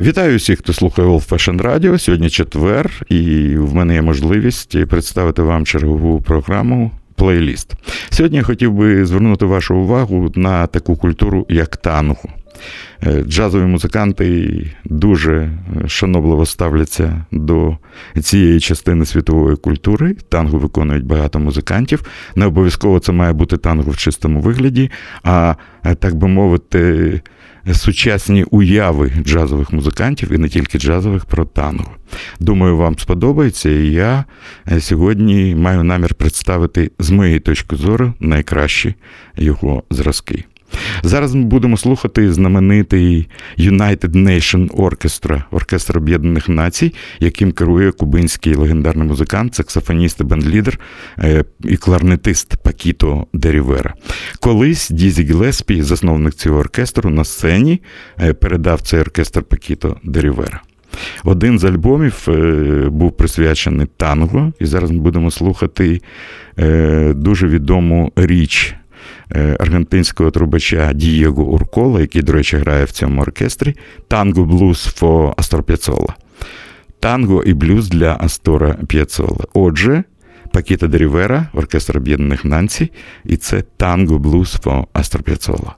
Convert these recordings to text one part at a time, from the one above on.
Вітаю всіх, хто слухає Old Fashion Radio. Сьогодні четвер, і в мене є можливість представити вам чергову програму. Плейліст. Сьогодні я хотів би звернути вашу увагу на таку культуру, як тангу. Е, джазові музиканти дуже шанобливо ставляться до цієї частини світової культури. Тангу виконують багато музикантів. Не обов'язково це має бути тангу в чистому вигляді, а так би мовити, сучасні уяви джазових музикантів і не тільки джазових про танго. Думаю, вам сподобається, і я е, сьогодні маю намір представити з моєї точки зору найкращі його зразки. Зараз ми будемо слухати знаменитий United Nation Orchestra, оркестр Об'єднаних Націй, яким керує кубинський легендарний музикант, саксофоніст і бендлідер е, і кларнетист Пакіто Д'Рівера. Колись Дізі Гіллеспі, засновник цього оркестру, на сцені е, передав цей оркестр Пакіто Д'Рівера. Один з альбомів е, був присвячений танго, і зараз ми будемо слухати дуже відому річ аргентинського трубача Дієго Уркола, який, до речі, грає в цьому оркестрі, Tango Blues for Astor П'яццолла. Танго і блюз для Астора П'яцола. Отже, Пакіта Дерівера, оркестр Об'єднаних Націй, і це танго блюз фо Астор П'яцола.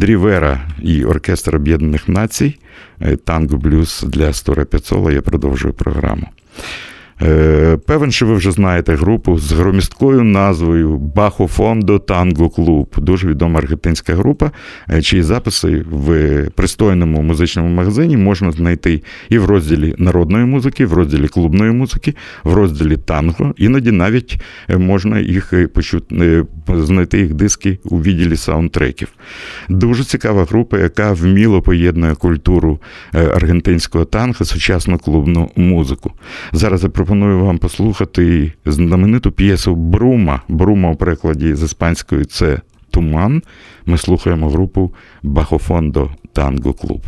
Дрівера і Оркестр Об'єднаних Націй танк танго блюз для Стора Піцола. Я продовжую програму. Е, Певен, що ви вже знаєте групу з громісткою назвою Бахо Фондо Танго Клуб. Дуже відома аргентинська група, е, чиї записи в пристойному музичному магазині можна знайти і в розділі народної музики, в розділі клубної музики, в розділі танго. Іноді навіть е, можна їх почути, знайти їх диски у відділі саундтреків. Дуже цікава група, яка вміло поєднує культуру аргентинського танго, сучасну клубну музику. Зараз я пропоную вам послухати знамениту п'єсу Брума. Брума у перекладі з іспанської це Туман. Ми слухаємо групу Бахофондо Танго Клуб.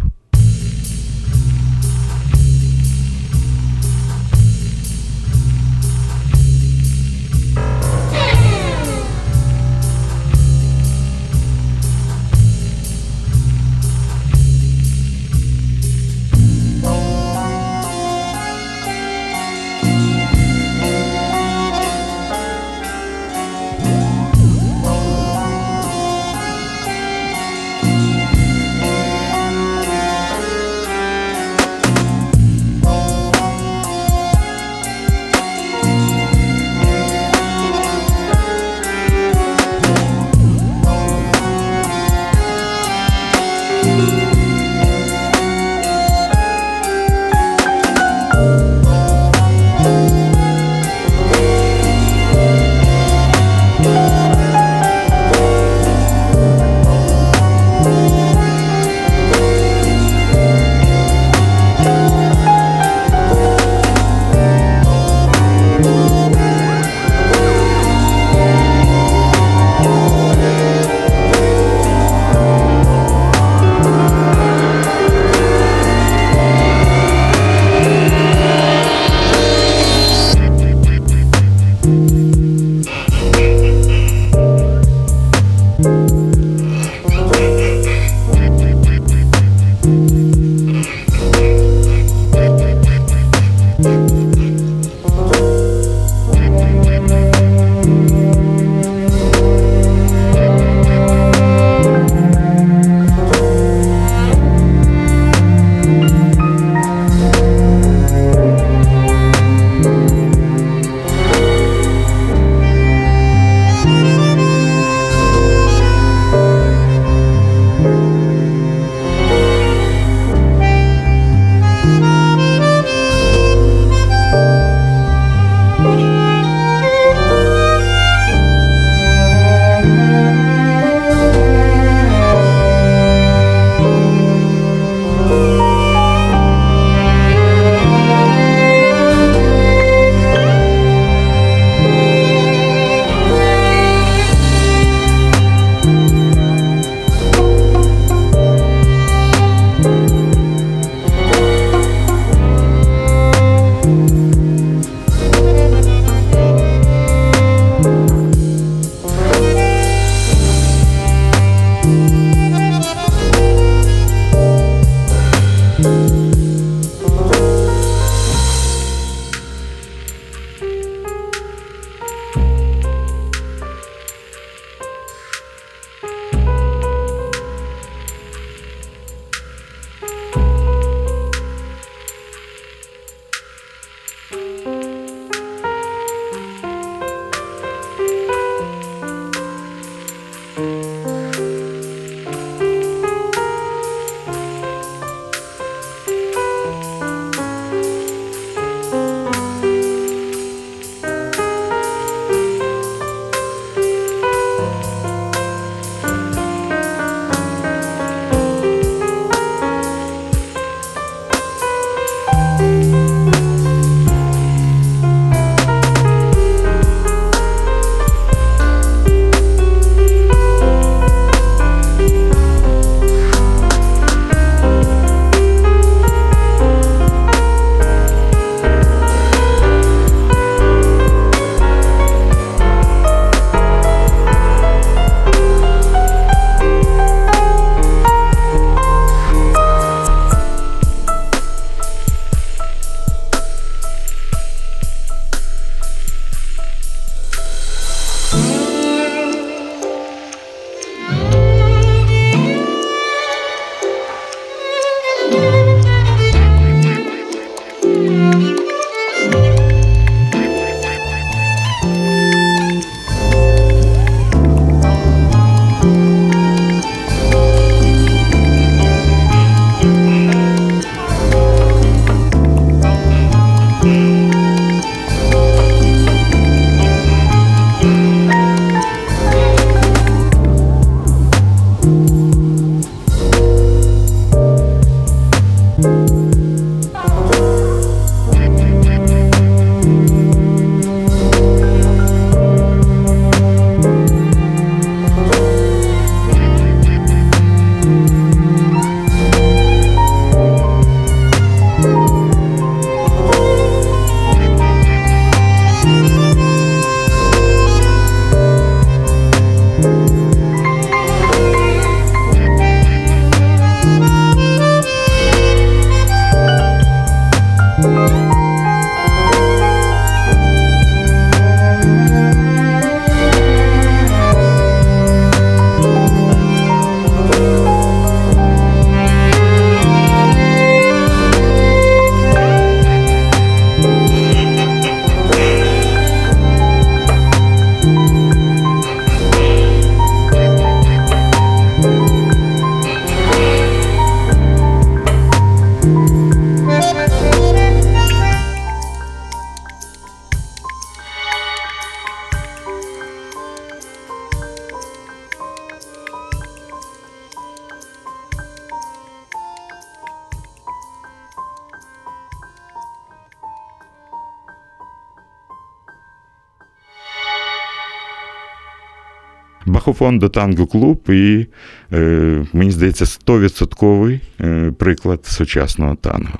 Bajofondo Tango Club і, е, мені здається, 100% е, приклад сучасного танго.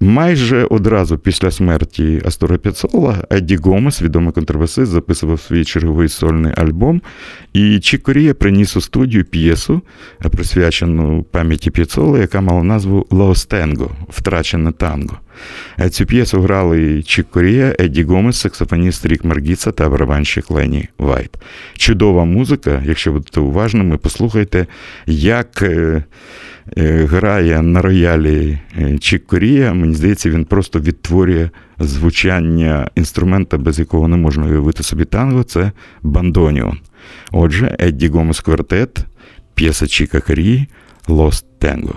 Майже одразу після смерті Астора П'яццолла Едді Гомес, відомий контрабасист, записував свій черговий сольний альбом. І Чік Корія приніс у студію п'єсу, присвячену пам'яті П'яццолла, яка мала назву Lost Tango, Втрачене танго. Е, Цю п'єсу грали Чік Корія, Едді Гомес, саксофоніст Рік Маргіца та барабанщик Лені Вайт. Чудова музика, якщо будете уважними, послухайте, як е, е, грає на роялі Чік Корія. Мені здається, він просто відтворює звучання інструмента, без якого не можна уявити собі танго, це бандоніон. Отже, Едді Гомес квартет, п'єса Чіка Корії Lost Tango.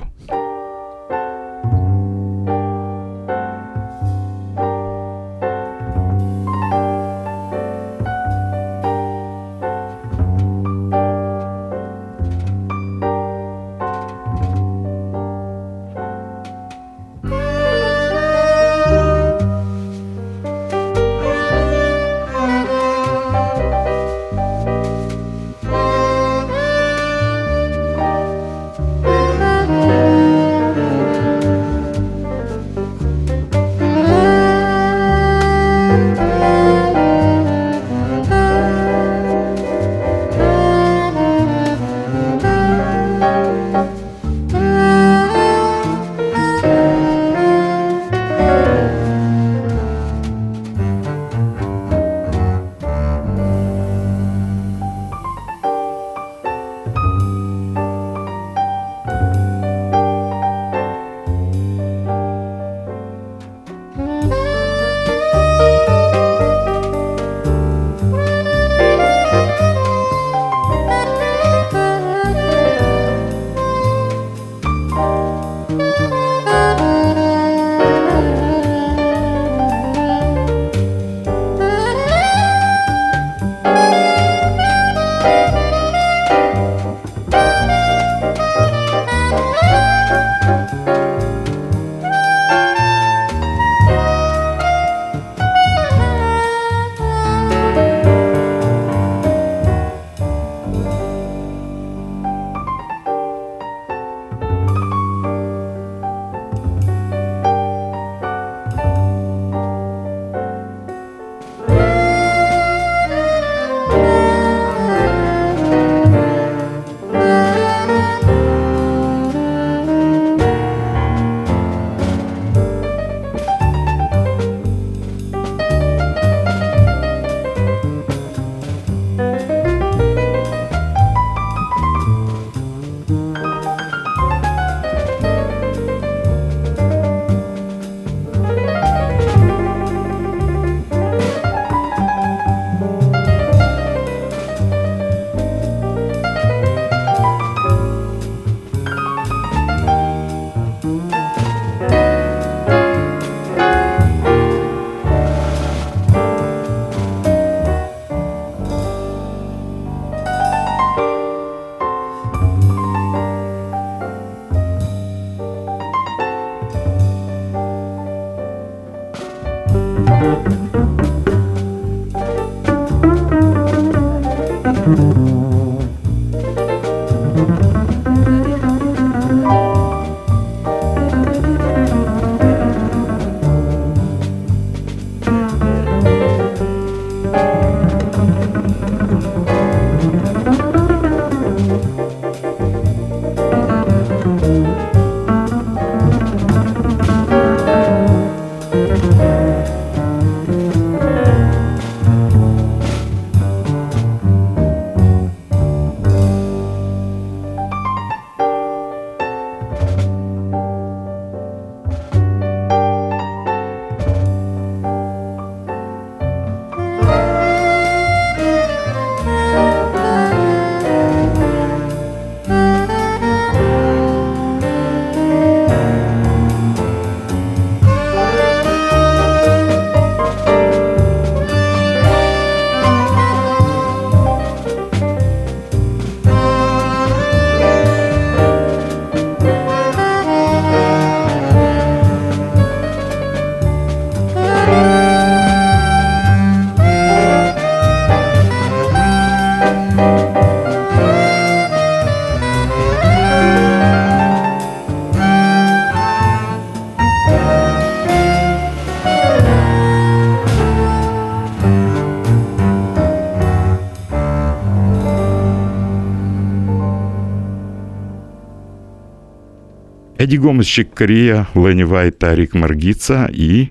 Едді Гомес, Чік Корія, Лені Вайт та Рік Маргіца і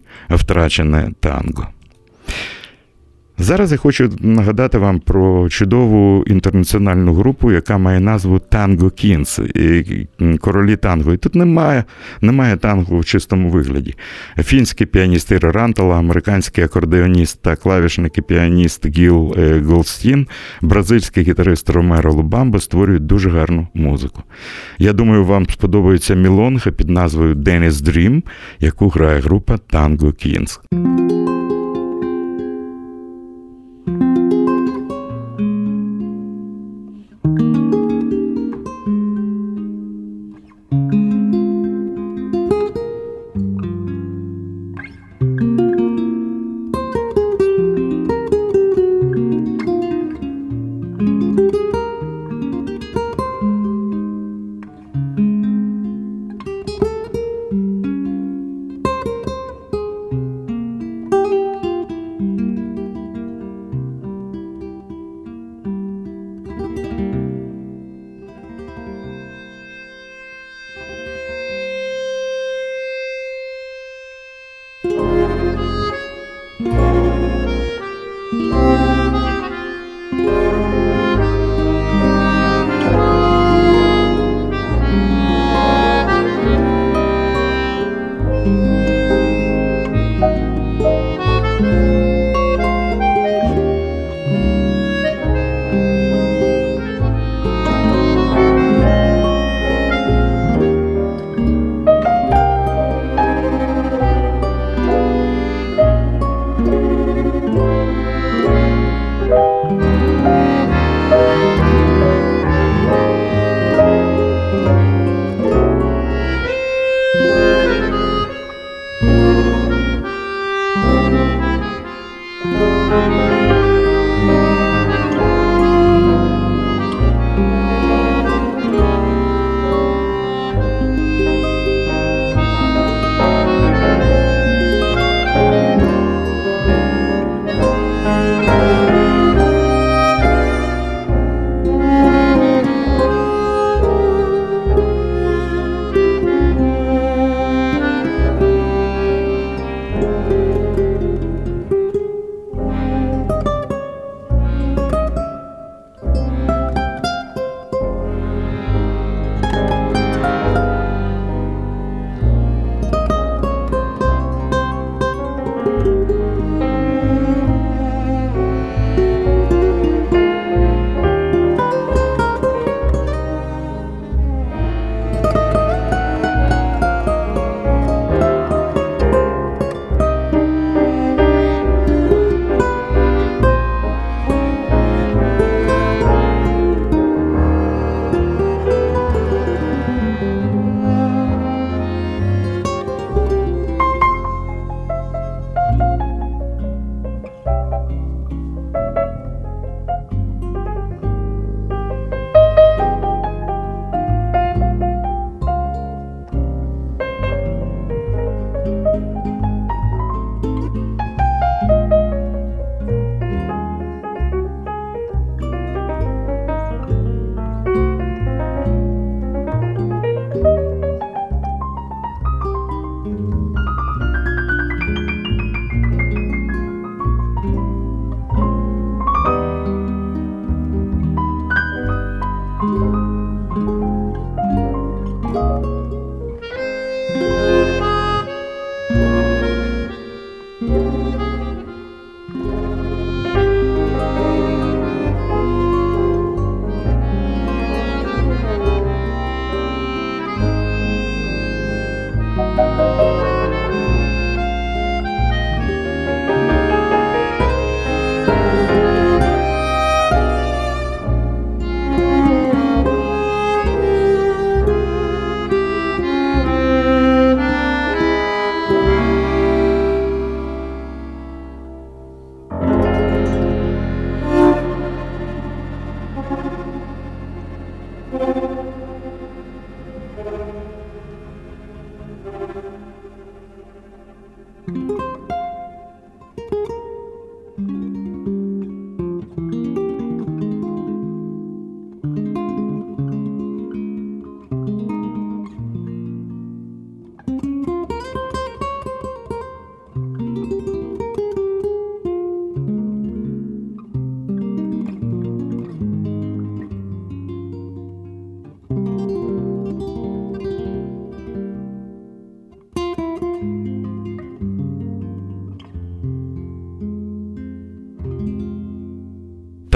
танго. Зараз я хочу нагадати вам про чудову інтернаціональну групу, яка має назву Tango Kings, королі танго. І тут немає немає танго в чистому вигляді. Фінський піаніст Іро Рантала, американський акордеоніст та клавішник і піаніст Гіл е, Голдстін, бразильський гітарист Ромеро Лубамбо створюють дуже гарну музику. Я думаю, вам сподобається мілонга під назвою Dennis Dream, яку грає група Tango Kings.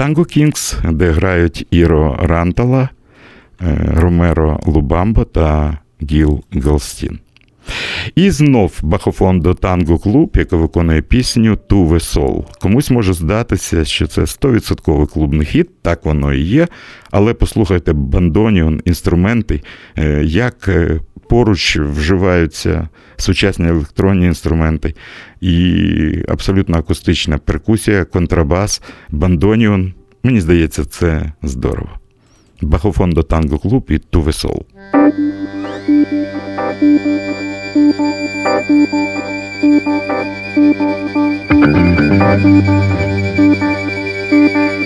Tango Kings, де грають Іро Рантала, е, Ромеро Лубамбо та Гіл Голдстін. І знов Bajofondo Tango Club, яка виконує пісню Tuve Sol. Комусь може здатися, що це 100% клубний хіт, так воно і є. Але послухайте бандонеон, інструменти, е, як е, поруч вживаються сучасні електронні інструменти, і абсолютно акустична перкусія, контрабас, бандоніон. Мені здається, це здорово. Бахофондо Танго Клуб і Туве Thank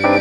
Бахофон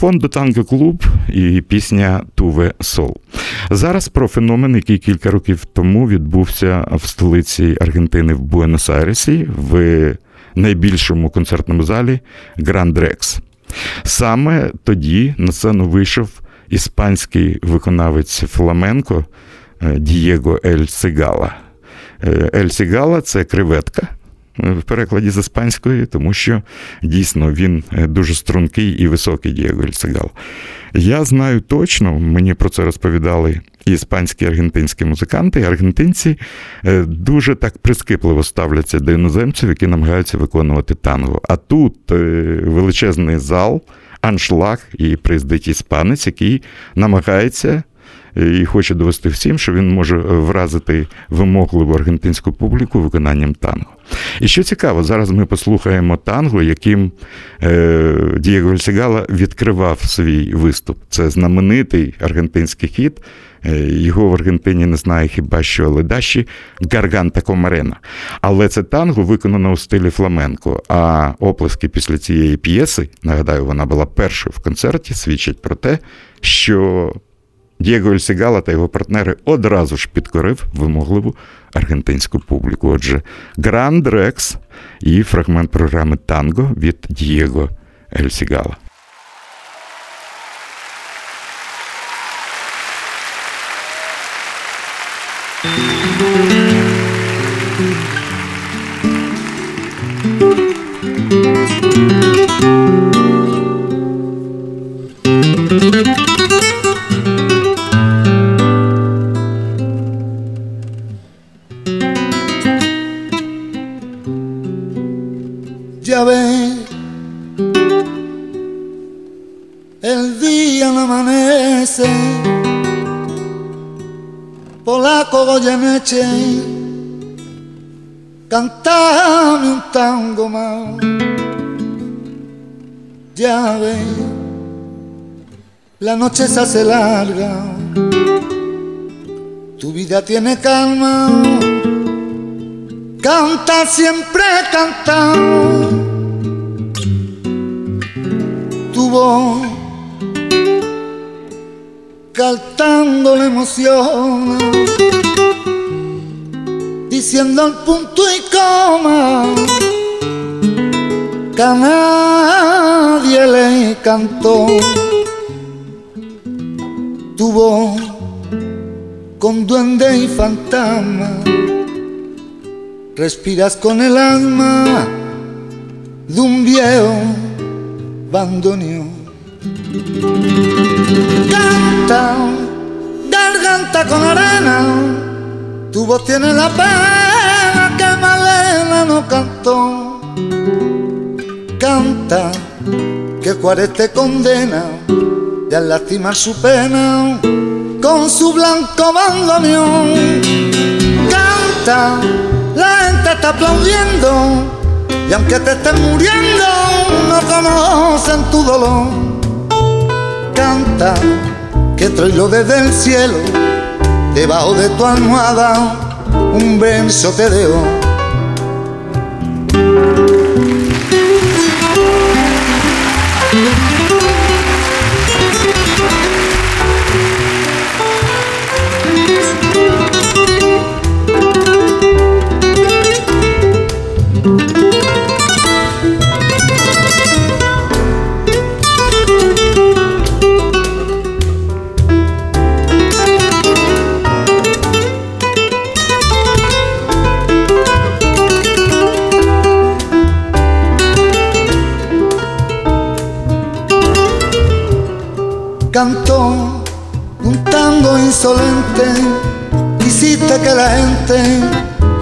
до Tango Club і пісня Tuve Sol. Зараз про феномен, який кілька років тому відбувся в столиці Аргентини в Буенос-Айресі в найбільшому концертному залі Гранд Рекс. Саме тоді на сцену вийшов іспанський виконавець фламенко е, Дієго Ель Сігала. Е, Ель Сігала це креветка в перекладі з іспанської, тому що дійсно він е, дуже стрункий і високий Дієго Ельцегал. Я знаю точно, мені про це розповідали іспанські аргентинські музиканти, і аргентинці е, дуже так прискіпливо ставляться до іноземців, які намагаються виконувати танго. А тут е, величезний зал, аншлаг і приїздить іспанець, який намагається. Е, І хоче довести всім, що він може вразити вимогливу аргентинську публіку виконанням танго. І що цікаво, зараз ми послухаємо танго, яким е, Дієго Ель Сігала відкривав свій виступ. Це знаменитий аргентинський хіт. Е, Його в Аргентині не знає хіба що ледащо. Garganta con arena. Але це танго виконано у стилі фламенко. А оплески після цієї п'єси, нагадаю, вона була першою в концерті, свідчать про те, що Дієго Ель Сігала та його партнери одразу ж підкорив вимогливу аргентинську публіку. Отже, Гранд Рекс і фрагмент програми Танго від Дієго Ель Сігала. La noche se hace larga, tu vida tiene calma. Canta siempre canta. Tu voz cantando la emoción. Diciendo el punto y coma a nadie le cantó tu voz con duende y fantasma respiras con el alma de un viejo bandoneón. Canta, garganta con arena, tu voz tiene la pena que Malena no cantó. Canta, que Juárez te condena y al lastimar su pena con su blanco bandoneón. Canta, la gente está aplaudiendo y aunque te estés muriendo no conocen tu dolor. Canta que troilo desde el cielo, debajo de tu almohada un verso te dejo.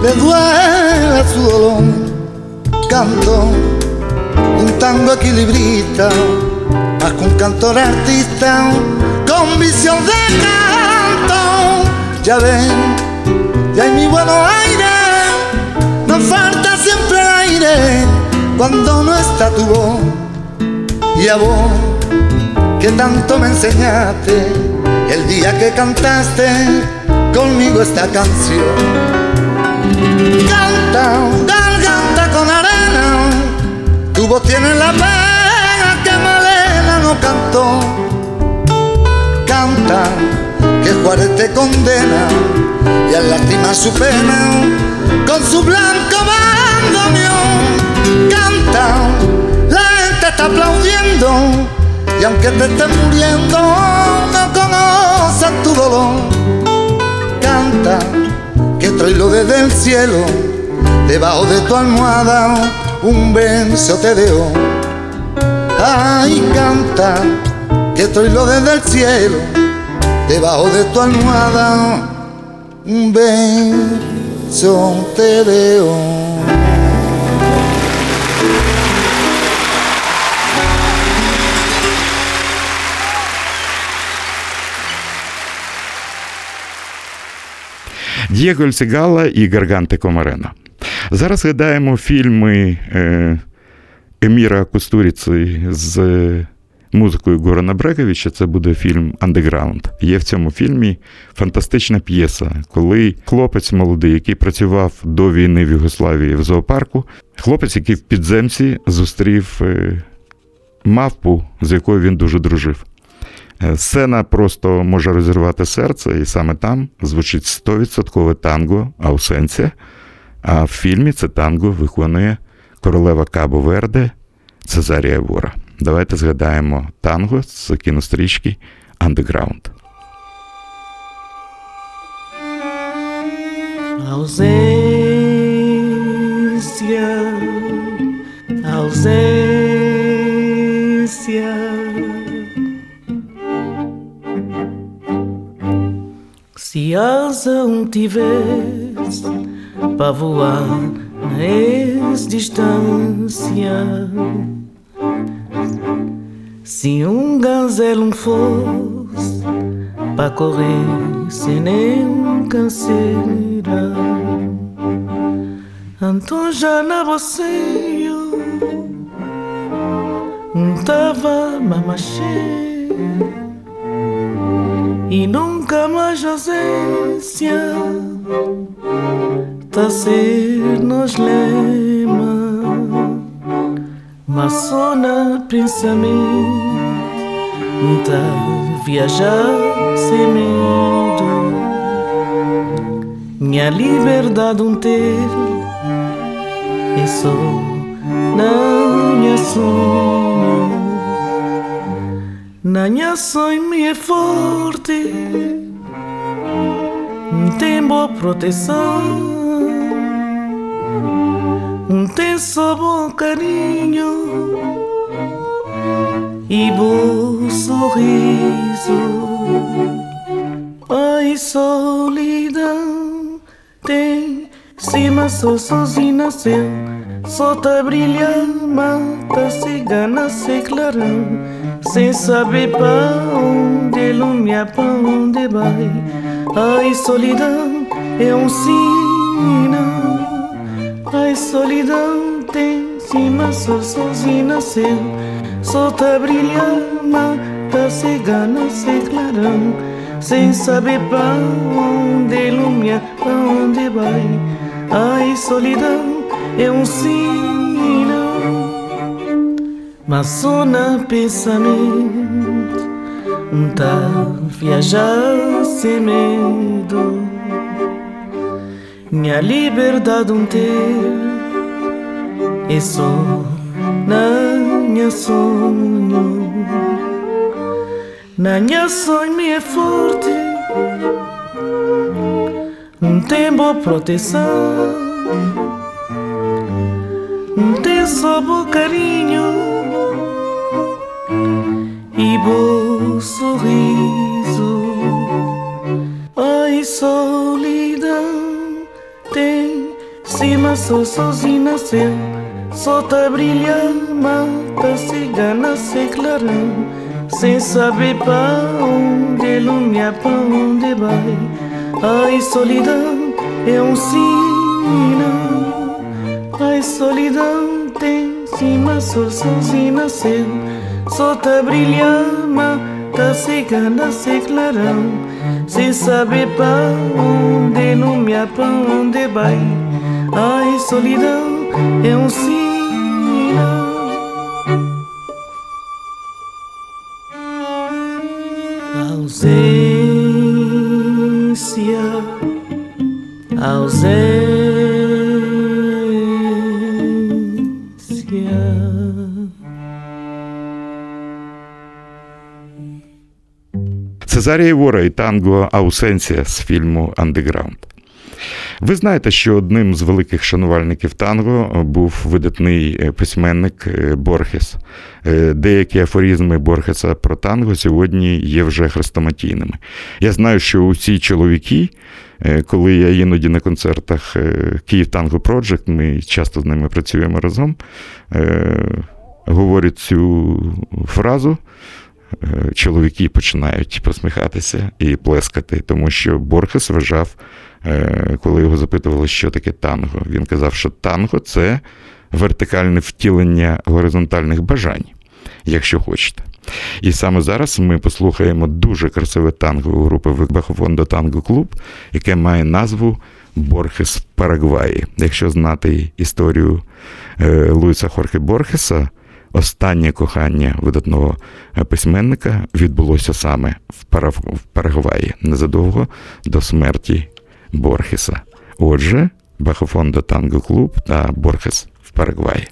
Le duela su dolor. Cantó un tango equilibrista, más que un cantor artista, con visión de canto. Ya ven, ya hay mi buenos aire, nos falta siempre el aire cuando no está tu voz. Y a vos que tanto me enseñaste el día que cantaste conmigo esta canción. Canta, garganta con arena, tu voz tiene la pena que Malena no cantó. Canta, que Juárez te condena y al lastimar su pena con su blanco bandoneón. Canta, la gente está aplaudiendo y aunque te estés muriendo, no conocen tu dolor. Que troilo desde el cielo, debajo de tu almohada, un beso te dejo. Ay, canta, que troilo desde el cielo, debajo de tu almohada un beso te veo. Дієго Ельсігала і Garganta con arena. Зараз згадаємо фільми е, Еміра Кустуріци з музикою Горана Бреговича. Це буде фільм Андеграунд. Є в цьому фільмі фантастична п'єса, коли хлопець молодий, який працював до війни в Югославії в зоопарку, хлопець, який в підземці зустрів е, мавпу, з якою він дуже дружив. Е, сцена просто може розірвати серце, і саме там звучить 100% танго Аусенція. А в фільмі це танго виконує королева Кабо Верде Цезарія Вора. Давайте згадаємо танго з кінострічки Андеграунд. Ausência, ausência. Se asa um tivesse para voar na distância, se um gazelo fosse para correr sem nenhum canseira, então já na você eu tava mamachê e nunca mais ausência tá ser nos lema. Na pensamento tá viajar sem medo. Minha liberdade um ter é só na minha sonho na minha sonho me é forte. Tem boa proteção. Tem só bom carinho. E bom sorriso. Ai solidão. Tem cima só sozinho nasceu. Só tá brilhando mata cigana se clarão sem saber pra onde lumia pra onde vai. Ai solidão é um sinal ai solidão tem cima só sozinho nasceu só tá brilhando mata cigana se clarão. Sem saber pra onde lumia pra onde vai. Ai solidão é um sinal, mas só na pensamento tá viajar sem medo. Minha liberdade um ter. É só na minha sonho. Na minha sonho me é forte, não tem boa proteção. Só bom carinho e bom sorriso. Ai, solidão tem cima só sozinho nasceu, só tá brilhando, mata cigana se clarão, sem saber pra onde lumia, pra onde vai. Ai, solidão é um sinal. Ai, solidão tem cima, sol sozinho nasceu. Tá brilhando, tá cigana, se clarão. Sem saber pra onde, lumia, pra onde vai. Ai, solidão é um sinal. Цезарія Вора і танго Аусенція з фільму Андеграунд. Ви знаєте, що одним з великих шанувальників танго був видатний е, письменник е, Борхес. Е, Деякі афоризми Борхеса про танго сьогодні є вже хрестоматійними. Я знаю, що усі чоловіки, коли я іноді на концертах Київ Танго Проджект, ми часто з ними працюємо разом, говорять цю фразу. Е, Чоловіки починають посміхатися і плескати, тому що Борхес вважав, е, коли його запитували, що таке танго, він казав, що танго це вертикальне втілення горизонтальних бажань, якщо хочете. І саме зараз ми послухаємо дуже красиве танго групи Бахофондо Танго Клуб, яке має назву Борхес в Парагваї. Якщо знати історію е, Луїса Хорхе Борхеса, останнє кохання видатного письменника відбулося саме в Парагваї незадовго до смерті Борхеса. Отже, Бахофондо Танго Клуб та Борхес в Парагваї.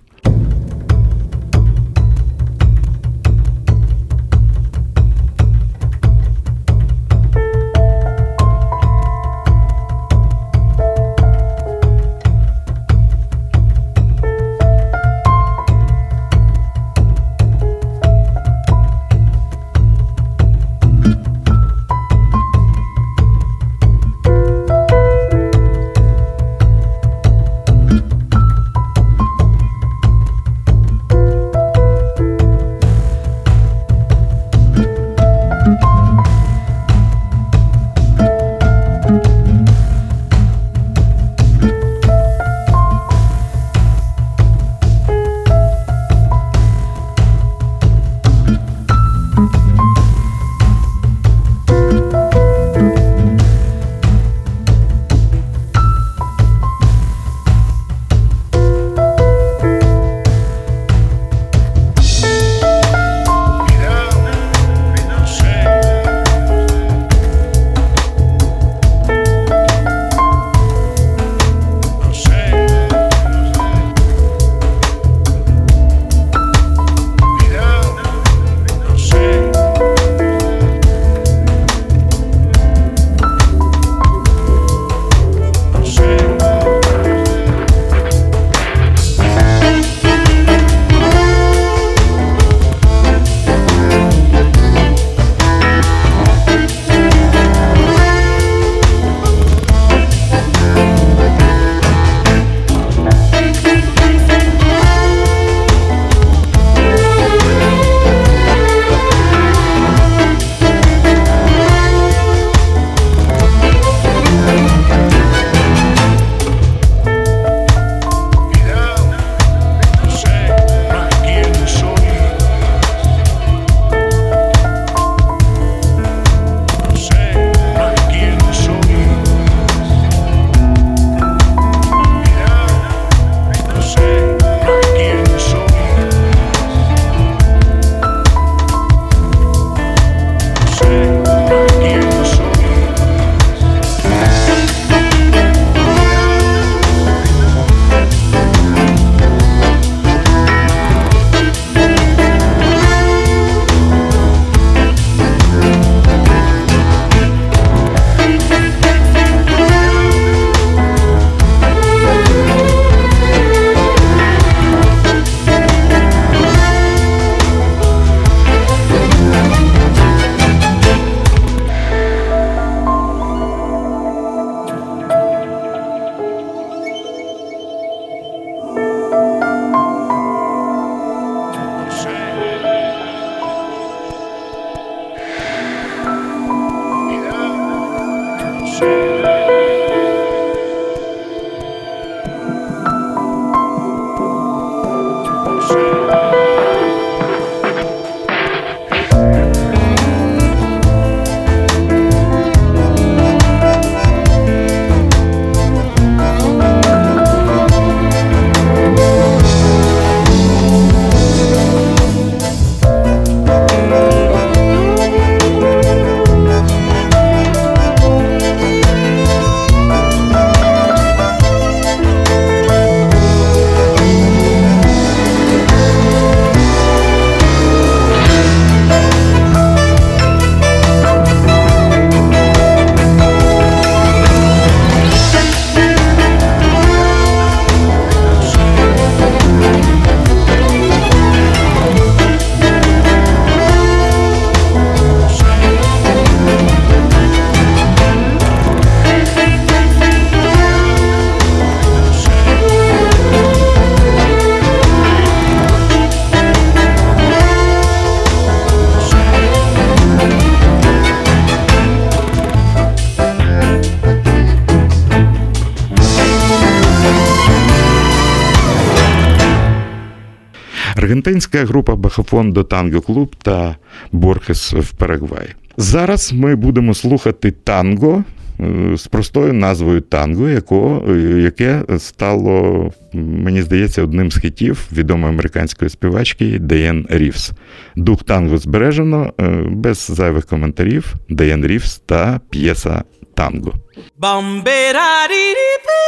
Аргентинська група Бахафондо Танго Клуб та Борхес в Парагваї. Зараз ми будемо слухати танго е, з простою назвою танго, яко, е, яке стало, мені здається, одним з хітів відомої американської співачки Даян Рівс. Дух танго збережено е, без зайвих коментарів. Даян Рівс та п'єса танго. Bamberariripi,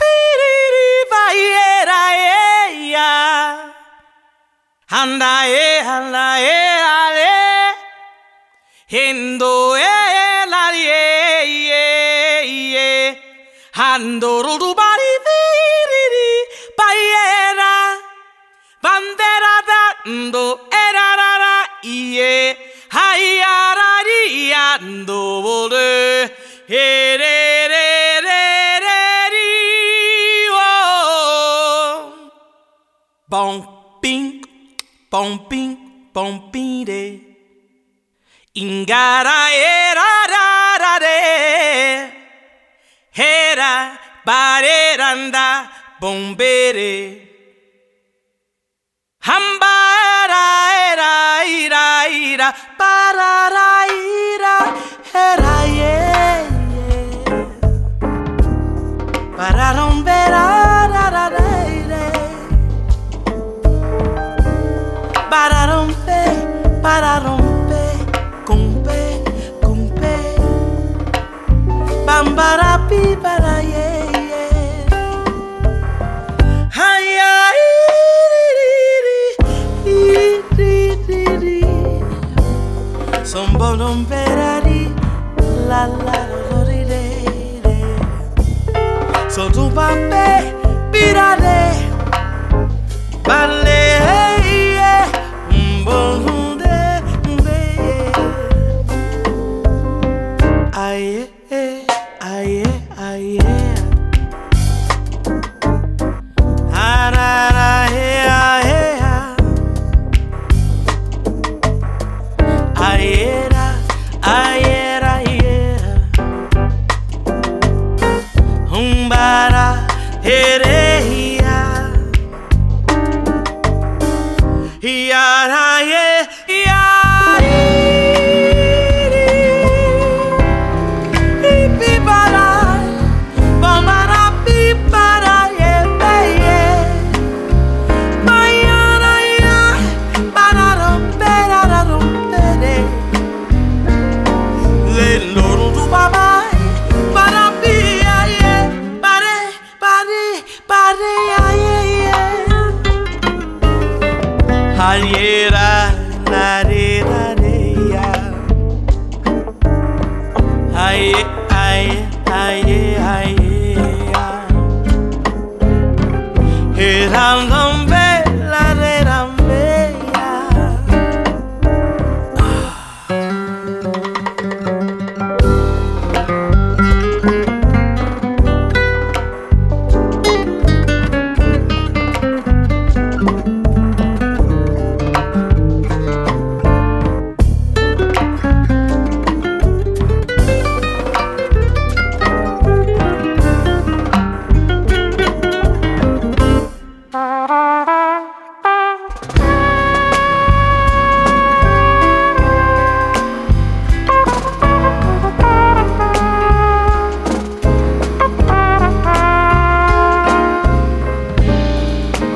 piriribayera, Handae, e, ale. e larie, ye, ye. Handoro, bari, viri, paiera. Bandera, dando, erarara, ye. Hayarari, ando, vole, oh, Bonk ping, de. Ingara, era, ra, ra, de. Hera, bareranda, bombere. Hambara, era, ira, ira, parara, ira, era, yeah, yeah. Para para romper, para romper, con pe, con pe. Bambarapi para yeah, yeah. Ay, ay, Son la la lo di de. Son tu papel, pirare, vale.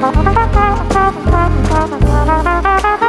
Thank you.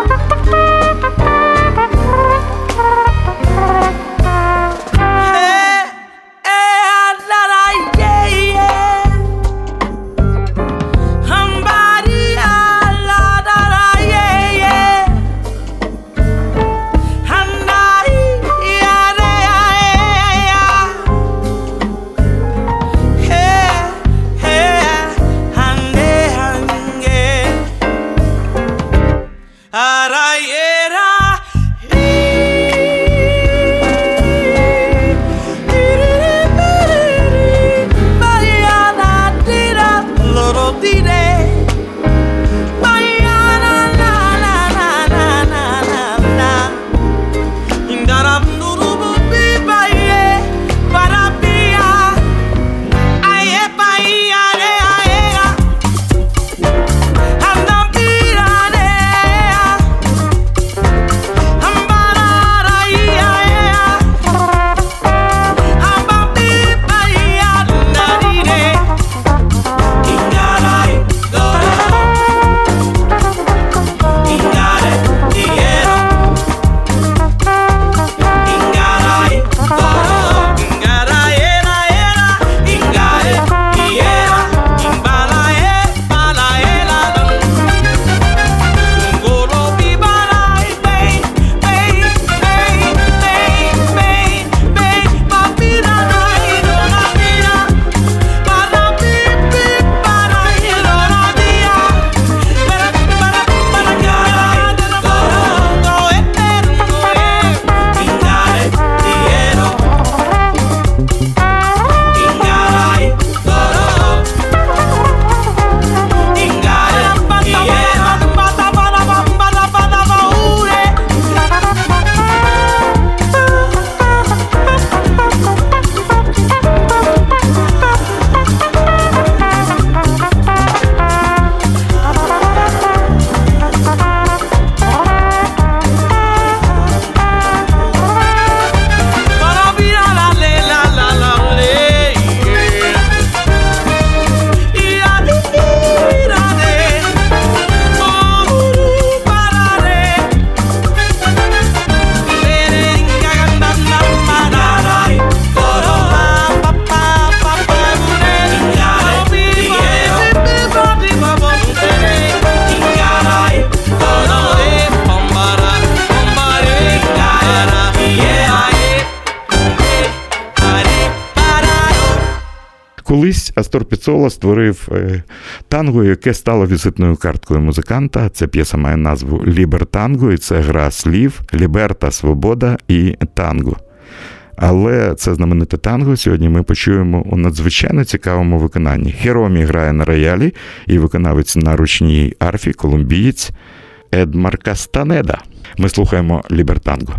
Астор П'яццолла створив е, танго, яке стало візитною карткою музиканта. Ця п'єса має назву Лібертанго, і це гра слів, libertad, свобода і танго. Але це знамените танго. Сьогодні ми почуємо у надзвичайно цікавому виконанні. Херомі грає на роялі і виконавець на ручній арфі, колумбієць Едмар Кастанеда. Ми слухаємо Лібертанго.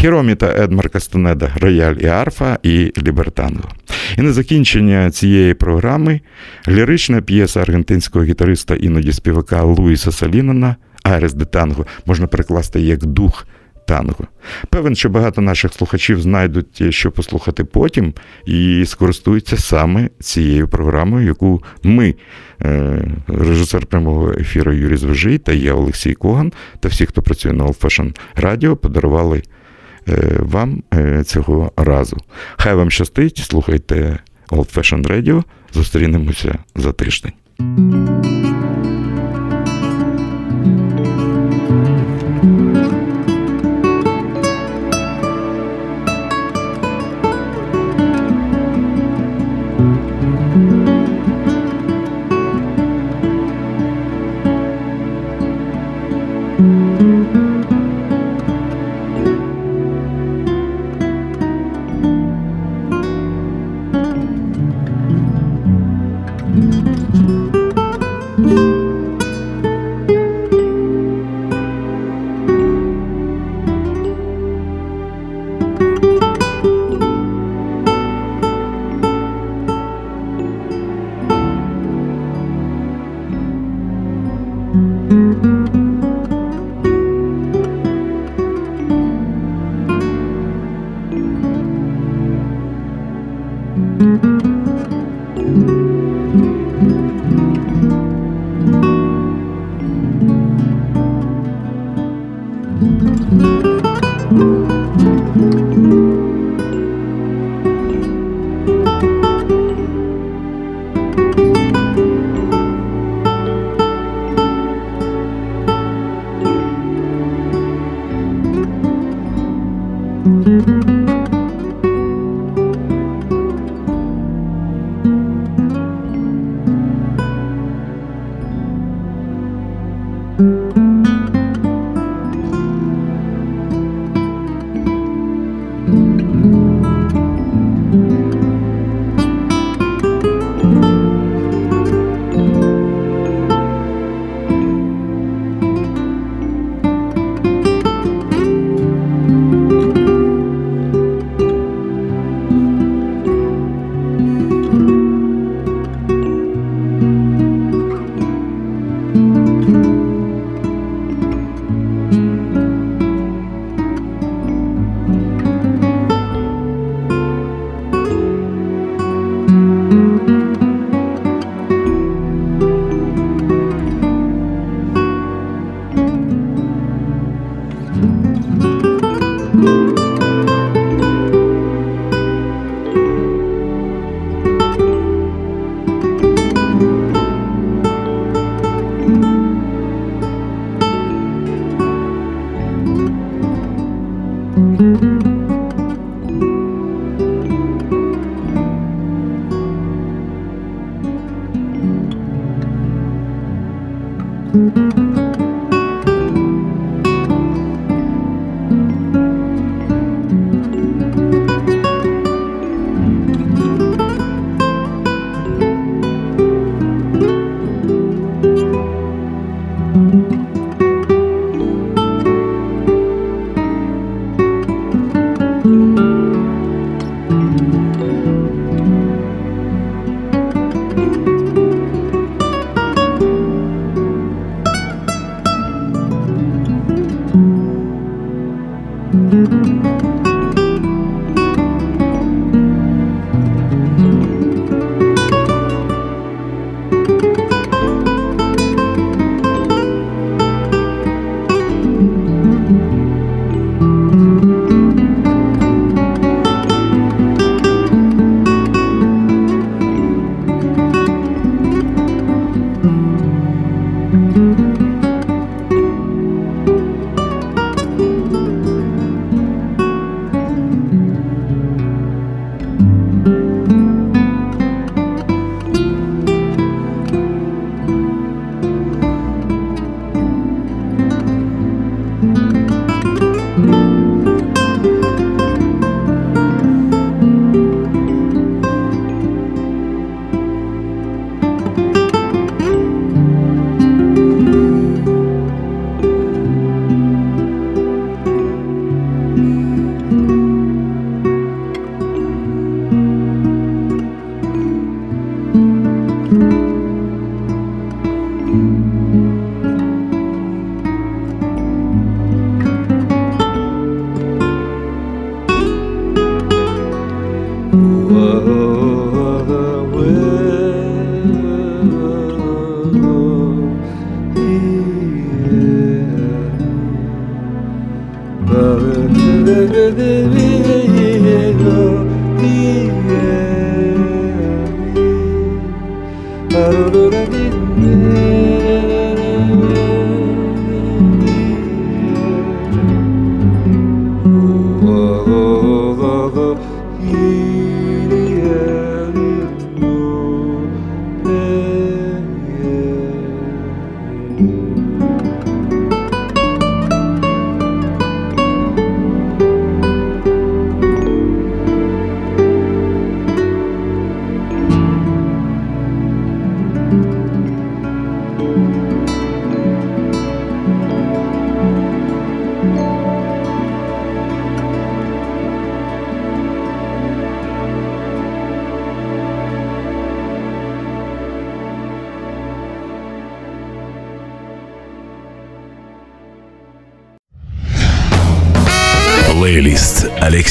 Хіромі та Едмар Кастанеда Рояль і Арфа і Лібертанго. І на закінчення цієї програми лірична п'єса аргентинського гітариста, іноді співака Луїса Салінана Айрес де Танго можна перекласти як дух танго. Певен, що багато наших слухачів знайдуть, що послухати потім, і скористуються саме цією програмою, яку ми, е, режисер прямого ефіру Юрій Звежий та я, Олексій Коган, та всі, хто працює на Old Fashion Radio, подарували е, вам е, цього разу. Хай вам щастить, слухайте Old Fashion Radio. Зустрінемося за тиждень.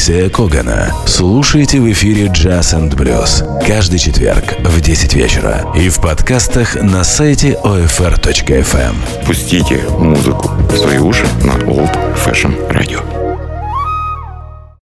Алексея Когана слушайте в эфире «Джаз and Блюз» каждый четверг в 10 вечера и в подкастах на сайте OFR.FM. Эм. Пустите музыку в свои уши на Old Fashion Radio.